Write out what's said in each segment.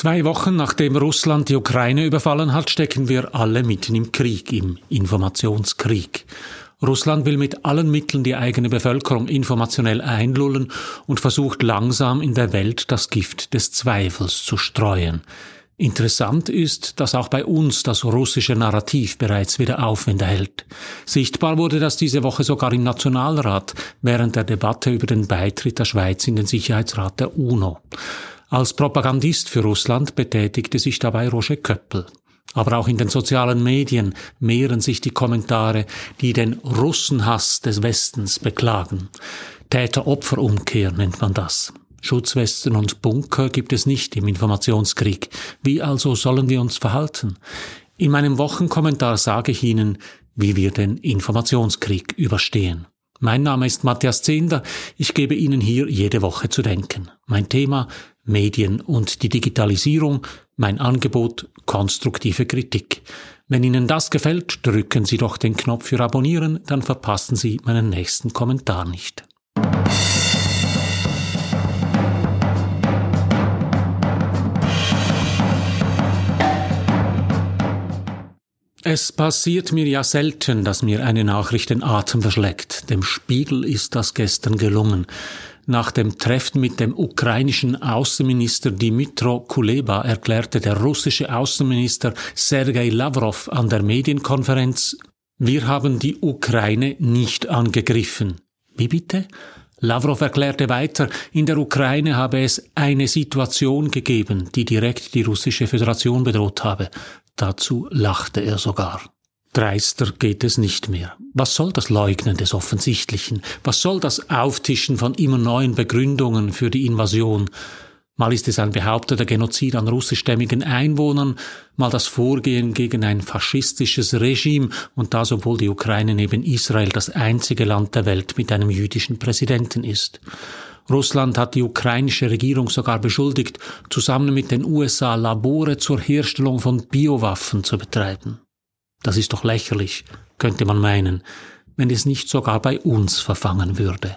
Zwei Wochen nachdem Russland die Ukraine überfallen hat, stecken wir alle mitten im Krieg, im Informationskrieg. Russland will mit allen Mitteln die eigene Bevölkerung informationell einlullen und versucht langsam in der Welt das Gift des Zweifels zu streuen. Interessant ist, dass auch bei uns das russische Narrativ bereits wieder Aufwind erhält. Sichtbar wurde das diese Woche sogar im Nationalrat während der Debatte über den Beitritt der Schweiz in den Sicherheitsrat der UNO. Als Propagandist für Russland betätigte sich dabei Roger Köppel. Aber auch in den sozialen Medien mehren sich die Kommentare, die den Russenhass des Westens beklagen. Täter-Opfer-Umkehr nennt man das. Schutzwesten und Bunker gibt es nicht im Informationskrieg. Wie also sollen wir uns verhalten? In meinem Wochenkommentar sage ich Ihnen, wie wir den Informationskrieg überstehen. Mein Name ist Matthias Zehnder. Ich gebe Ihnen hier jede Woche zu denken. Mein Thema Medien und die Digitalisierung. Mein Angebot konstruktive Kritik. Wenn Ihnen das gefällt, drücken Sie doch den Knopf für Abonnieren, dann verpassen Sie meinen nächsten Kommentar nicht. Es passiert mir ja selten, dass mir eine Nachricht den Atem verschlägt. Dem Spiegel ist das gestern gelungen. Nach dem Treffen mit dem ukrainischen Außenminister Dimitro Kuleba erklärte der russische Außenminister Sergei Lavrov an der Medienkonferenz, wir haben die Ukraine nicht angegriffen. Wie bitte? Lavrov erklärte weiter, in der Ukraine habe es eine Situation gegeben, die direkt die russische Föderation bedroht habe. Dazu lachte er sogar. Dreister geht es nicht mehr. Was soll das Leugnen des Offensichtlichen? Was soll das Auftischen von immer neuen Begründungen für die Invasion? Mal ist es ein behaupteter Genozid an russischstämmigen Einwohnern, mal das Vorgehen gegen ein faschistisches Regime und das, obwohl die Ukraine neben Israel das einzige Land der Welt mit einem jüdischen Präsidenten ist. Russland hat die ukrainische Regierung sogar beschuldigt, zusammen mit den USA Labore zur Herstellung von Biowaffen zu betreiben. Das ist doch lächerlich, könnte man meinen, wenn es nicht sogar bei uns verfangen würde.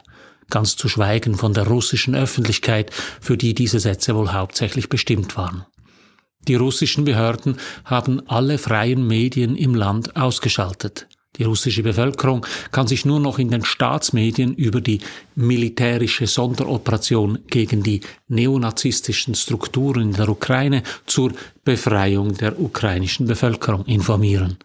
Ganz zu schweigen von der russischen Öffentlichkeit, für die diese Sätze wohl hauptsächlich bestimmt waren. Die russischen Behörden haben alle freien Medien im Land ausgeschaltet. Die russische Bevölkerung kann sich nur noch in den Staatsmedien über die militärische Sonderoperation gegen die neonazistischen Strukturen in der Ukraine zur Befreiung der ukrainischen Bevölkerung informieren.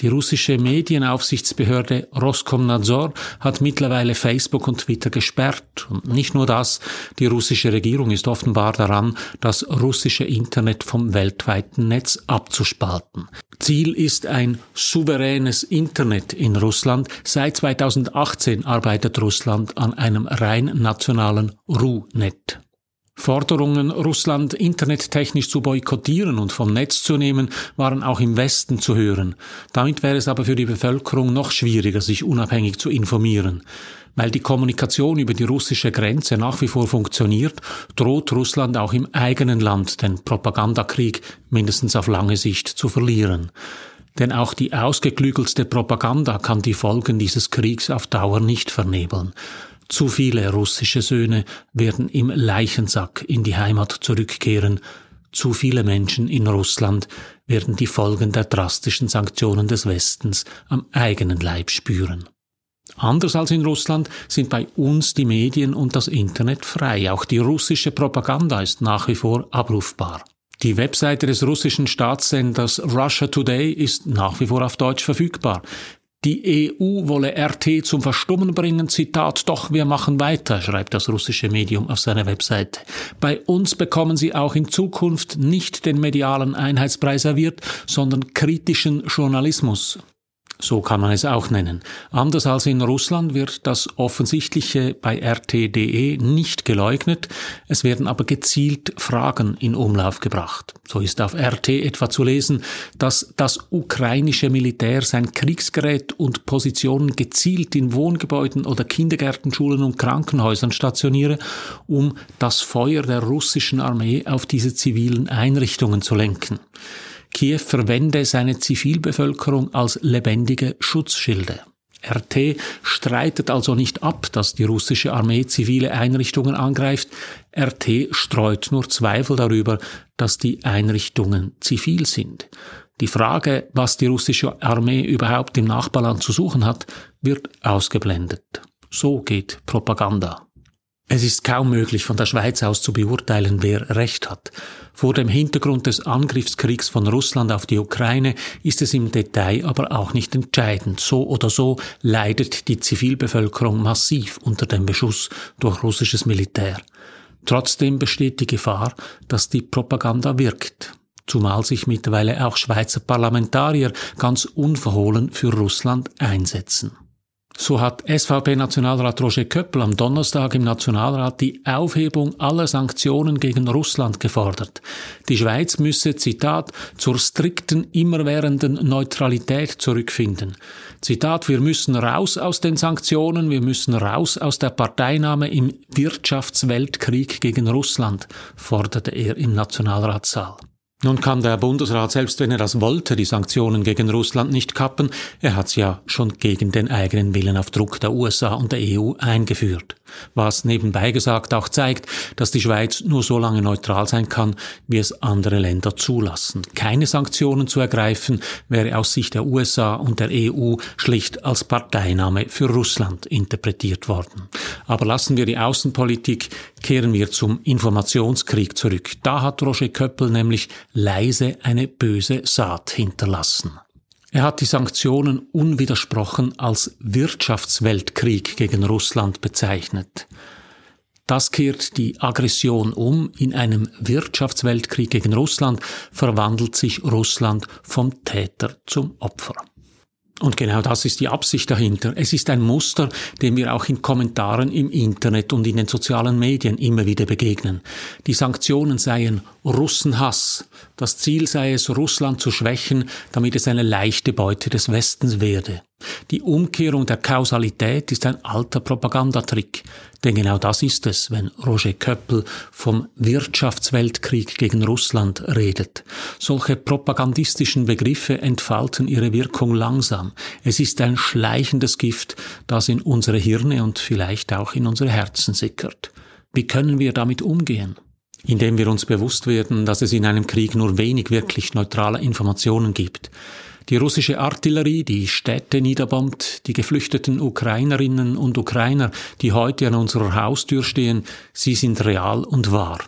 Die russische Medienaufsichtsbehörde Roskomnadzor hat mittlerweile Facebook und Twitter gesperrt. Und nicht nur das, die russische Regierung ist offenbar daran, das russische Internet vom weltweiten Netz abzuspalten. Ziel ist ein souveränes Internet in Russland. Seit 2018 arbeitet Russland an einem rein nationalen RU-Net. Forderungen, Russland internettechnisch zu boykottieren und vom Netz zu nehmen, waren auch im Westen zu hören. Damit wäre es aber für die Bevölkerung noch schwieriger, sich unabhängig zu informieren. Weil die Kommunikation über die russische Grenze nach wie vor funktioniert, droht Russland auch im eigenen Land den Propagandakrieg mindestens auf lange Sicht zu verlieren. Denn auch die ausgeklügelste Propaganda kann die Folgen dieses Kriegs auf Dauer nicht vernebeln. Zu viele russische Söhne werden im Leichensack in die Heimat zurückkehren. Zu viele Menschen in Russland werden die Folgen der drastischen Sanktionen des Westens am eigenen Leib spüren. Anders als in Russland sind bei uns die Medien und das Internet frei. Auch die russische Propaganda ist nach wie vor abrufbar. Die Webseite des russischen Staatssenders Russia Today ist nach wie vor auf Deutsch verfügbar. Die EU wolle RT zum Verstummen bringen, Zitat, doch wir machen weiter, schreibt das russische Medium auf seiner Webseite. Bei uns bekommen Sie auch in Zukunft nicht den medialen Einheitspreis serviert, sondern kritischen Journalismus. So kann man es auch nennen. Anders als in Russland wird das Offensichtliche bei RT.de nicht geleugnet, es werden aber gezielt Fragen in Umlauf gebracht. So ist auf RT etwa zu lesen, dass das ukrainische Militär sein Kriegsgerät und Positionen gezielt in Wohngebäuden oder Kindergärten, Schulen und Krankenhäusern stationiere, um das Feuer der russischen Armee auf diese zivilen Einrichtungen zu lenken. Kiew verwende seine Zivilbevölkerung als lebendige Schutzschilde. RT streitet also nicht ab, dass die russische Armee zivile Einrichtungen angreift, RT streut nur Zweifel darüber, dass die Einrichtungen zivil sind. Die Frage, was die russische Armee überhaupt im Nachbarland zu suchen hat, wird ausgeblendet. So geht Propaganda. Es ist kaum möglich, von der Schweiz aus zu beurteilen, wer Recht hat. Vor dem Hintergrund des Angriffskriegs von Russland auf die Ukraine ist es im Detail aber auch nicht entscheidend. So oder so leidet die Zivilbevölkerung massiv unter dem Beschuss durch russisches Militär. Trotzdem besteht die Gefahr, dass die Propaganda wirkt zumal sich mittlerweile auch Schweizer Parlamentarier ganz unverhohlen für Russland einsetzen. So hat SVP-Nationalrat Roger Köppel am Donnerstag im Nationalrat die Aufhebung aller Sanktionen gegen Russland gefordert. Die Schweiz müsse, Zitat, zur strikten, immerwährenden Neutralität zurückfinden. Zitat, wir müssen raus aus den Sanktionen, wir müssen raus aus der Parteinahme im Wirtschaftsweltkrieg gegen Russland, forderte er im Nationalratssaal. Nun kann der Bundesrat, selbst wenn er das wollte, die Sanktionen gegen Russland nicht kappen. Er hat sie ja schon gegen den eigenen Willen auf Druck der USA und der EU eingeführt. Was nebenbei gesagt auch zeigt, dass die Schweiz nur so lange neutral sein kann, wie es andere Länder zulassen. Keine Sanktionen zu ergreifen wäre aus Sicht der USA und der EU schlicht als Parteinahme für Russland interpretiert worden. Aber lassen wir die Außenpolitik, kehren wir zum Informationskrieg zurück. Da hat Roger Köppel nämlich leise eine böse Saat hinterlassen. Er hat die Sanktionen unwidersprochen als Wirtschaftsweltkrieg gegen Russland bezeichnet. Das kehrt die Aggression um. In einem Wirtschaftsweltkrieg gegen Russland verwandelt sich Russland vom Täter zum Opfer. Und genau das ist die Absicht dahinter. Es ist ein Muster, dem wir auch in Kommentaren im Internet und in den sozialen Medien immer wieder begegnen. Die Sanktionen seien Russenhass. Das Ziel sei es, Russland zu schwächen, damit es eine leichte Beute des Westens werde. Die Umkehrung der Kausalität ist ein alter Propagandatrick. Denn genau das ist es, wenn Roger Köppel vom Wirtschaftsweltkrieg gegen Russland redet. Solche propagandistischen Begriffe entfalten ihre Wirkung langsam. Es ist ein schleichendes Gift, das in unsere Hirne und vielleicht auch in unsere Herzen sickert. Wie können wir damit umgehen? Indem wir uns bewusst werden, dass es in einem Krieg nur wenig wirklich neutrale Informationen gibt die russische Artillerie, die Städte niederbombt, die geflüchteten Ukrainerinnen und Ukrainer, die heute an unserer Haustür stehen, sie sind real und wahr.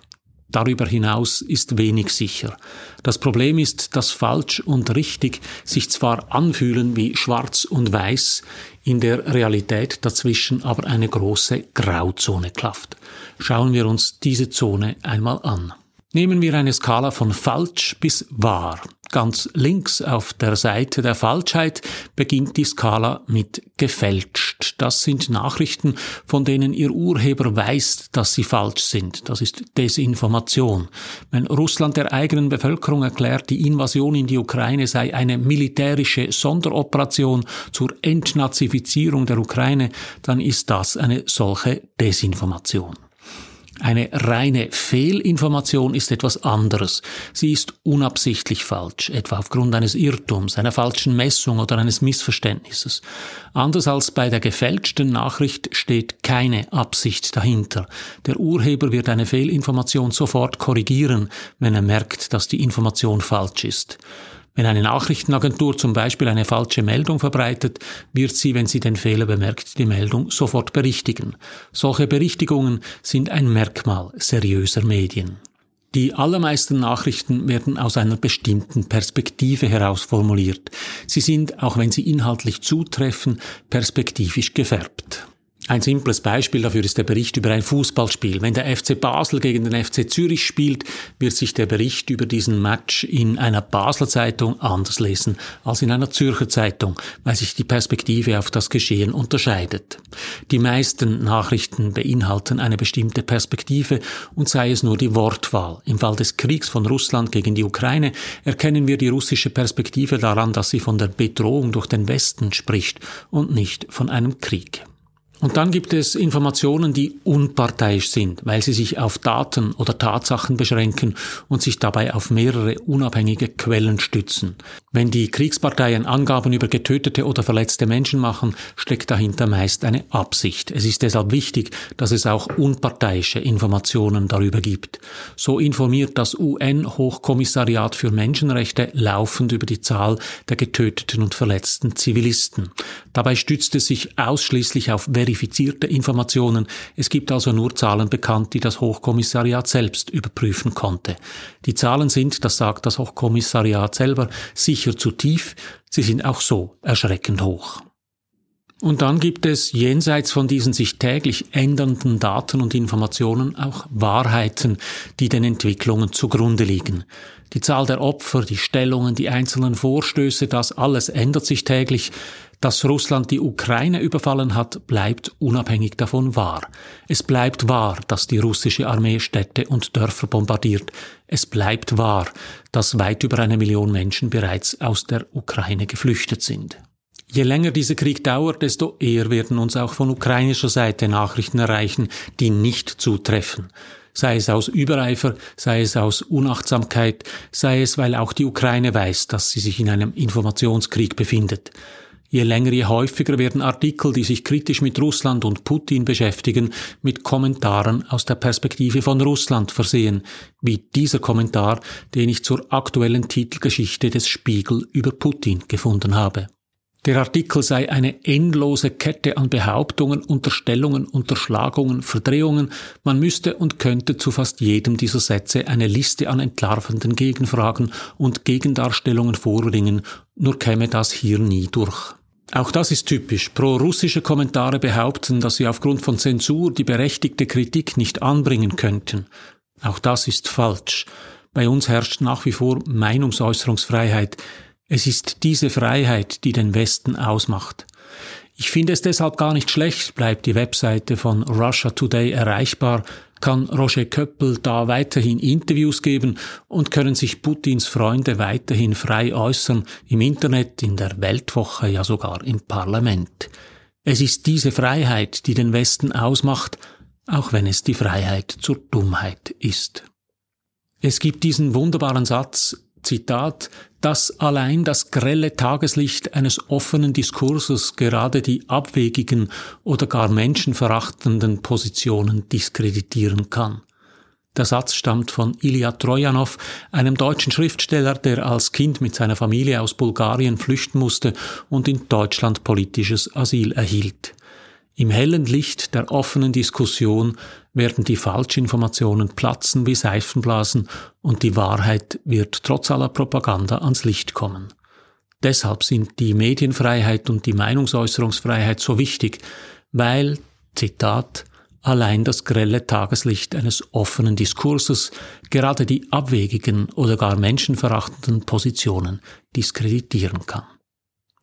Darüber hinaus ist wenig sicher. Das Problem ist, dass falsch und richtig sich zwar anfühlen wie schwarz und weiß, in der Realität dazwischen aber eine große Grauzone klafft. Schauen wir uns diese Zone einmal an. Nehmen wir eine Skala von falsch bis wahr. Ganz links auf der Seite der Falschheit beginnt die Skala mit gefälscht. Das sind Nachrichten, von denen ihr Urheber weiß, dass sie falsch sind. Das ist Desinformation. Wenn Russland der eigenen Bevölkerung erklärt, die Invasion in die Ukraine sei eine militärische Sonderoperation zur Entnazifizierung der Ukraine, dann ist das eine solche Desinformation. Eine reine Fehlinformation ist etwas anderes. Sie ist unabsichtlich falsch, etwa aufgrund eines Irrtums, einer falschen Messung oder eines Missverständnisses. Anders als bei der gefälschten Nachricht steht keine Absicht dahinter. Der Urheber wird eine Fehlinformation sofort korrigieren, wenn er merkt, dass die Information falsch ist. Wenn eine Nachrichtenagentur zum Beispiel eine falsche Meldung verbreitet, wird sie, wenn sie den Fehler bemerkt, die Meldung sofort berichtigen. Solche Berichtigungen sind ein Merkmal seriöser Medien. Die allermeisten Nachrichten werden aus einer bestimmten Perspektive heraus formuliert. Sie sind, auch wenn sie inhaltlich zutreffen, perspektivisch gefärbt. Ein simples Beispiel dafür ist der Bericht über ein Fußballspiel. Wenn der FC Basel gegen den FC Zürich spielt, wird sich der Bericht über diesen Match in einer Basler Zeitung anders lesen als in einer Zürcher Zeitung, weil sich die Perspektive auf das Geschehen unterscheidet. Die meisten Nachrichten beinhalten eine bestimmte Perspektive und sei es nur die Wortwahl. Im Fall des Kriegs von Russland gegen die Ukraine erkennen wir die russische Perspektive daran, dass sie von der Bedrohung durch den Westen spricht und nicht von einem Krieg. Und dann gibt es Informationen, die unparteiisch sind, weil sie sich auf Daten oder Tatsachen beschränken und sich dabei auf mehrere unabhängige Quellen stützen. Wenn die Kriegsparteien Angaben über getötete oder verletzte Menschen machen, steckt dahinter meist eine Absicht. Es ist deshalb wichtig, dass es auch unparteiische Informationen darüber gibt. So informiert das UN-Hochkommissariat für Menschenrechte laufend über die Zahl der getöteten und verletzten Zivilisten. Dabei stützt es sich ausschließlich auf verifizierte Informationen. Es gibt also nur Zahlen bekannt, die das Hochkommissariat selbst überprüfen konnte. Die Zahlen sind, das sagt das Hochkommissariat selber, sicher zu tief, sie sind auch so erschreckend hoch. Und dann gibt es jenseits von diesen sich täglich ändernden Daten und Informationen auch Wahrheiten, die den Entwicklungen zugrunde liegen. Die Zahl der Opfer, die Stellungen, die einzelnen Vorstöße, das alles ändert sich täglich. Dass Russland die Ukraine überfallen hat, bleibt unabhängig davon wahr. Es bleibt wahr, dass die russische Armee Städte und Dörfer bombardiert. Es bleibt wahr, dass weit über eine Million Menschen bereits aus der Ukraine geflüchtet sind. Je länger dieser Krieg dauert, desto eher werden uns auch von ukrainischer Seite Nachrichten erreichen, die nicht zutreffen sei es aus Übereifer, sei es aus Unachtsamkeit, sei es, weil auch die Ukraine weiß, dass sie sich in einem Informationskrieg befindet. Je länger, je häufiger werden Artikel, die sich kritisch mit Russland und Putin beschäftigen, mit Kommentaren aus der Perspektive von Russland versehen, wie dieser Kommentar, den ich zur aktuellen Titelgeschichte des Spiegel über Putin gefunden habe. Der Artikel sei eine endlose Kette an Behauptungen, Unterstellungen, Unterschlagungen, Verdrehungen. Man müsste und könnte zu fast jedem dieser Sätze eine Liste an entlarvenden Gegenfragen und Gegendarstellungen vorbringen, nur käme das hier nie durch. Auch das ist typisch. Pro-russische Kommentare behaupten, dass sie aufgrund von Zensur die berechtigte Kritik nicht anbringen könnten. Auch das ist falsch. Bei uns herrscht nach wie vor Meinungsäußerungsfreiheit. Es ist diese Freiheit, die den Westen ausmacht. Ich finde es deshalb gar nicht schlecht, bleibt die Webseite von Russia Today erreichbar, kann Roger Köppel da weiterhin Interviews geben und können sich Putins Freunde weiterhin frei äußern, im Internet, in der Weltwoche, ja sogar im Parlament. Es ist diese Freiheit, die den Westen ausmacht, auch wenn es die Freiheit zur Dummheit ist. Es gibt diesen wunderbaren Satz, Zitat, dass allein das grelle Tageslicht eines offenen Diskurses gerade die abwegigen oder gar menschenverachtenden Positionen diskreditieren kann. Der Satz stammt von Ilya Trojanow, einem deutschen Schriftsteller, der als Kind mit seiner Familie aus Bulgarien flüchten musste und in Deutschland politisches Asyl erhielt. Im hellen Licht der offenen Diskussion werden die Falschinformationen platzen wie Seifenblasen und die Wahrheit wird trotz aller Propaganda ans Licht kommen. Deshalb sind die Medienfreiheit und die Meinungsäußerungsfreiheit so wichtig, weil, Zitat, allein das grelle Tageslicht eines offenen Diskurses gerade die abwegigen oder gar menschenverachtenden Positionen diskreditieren kann.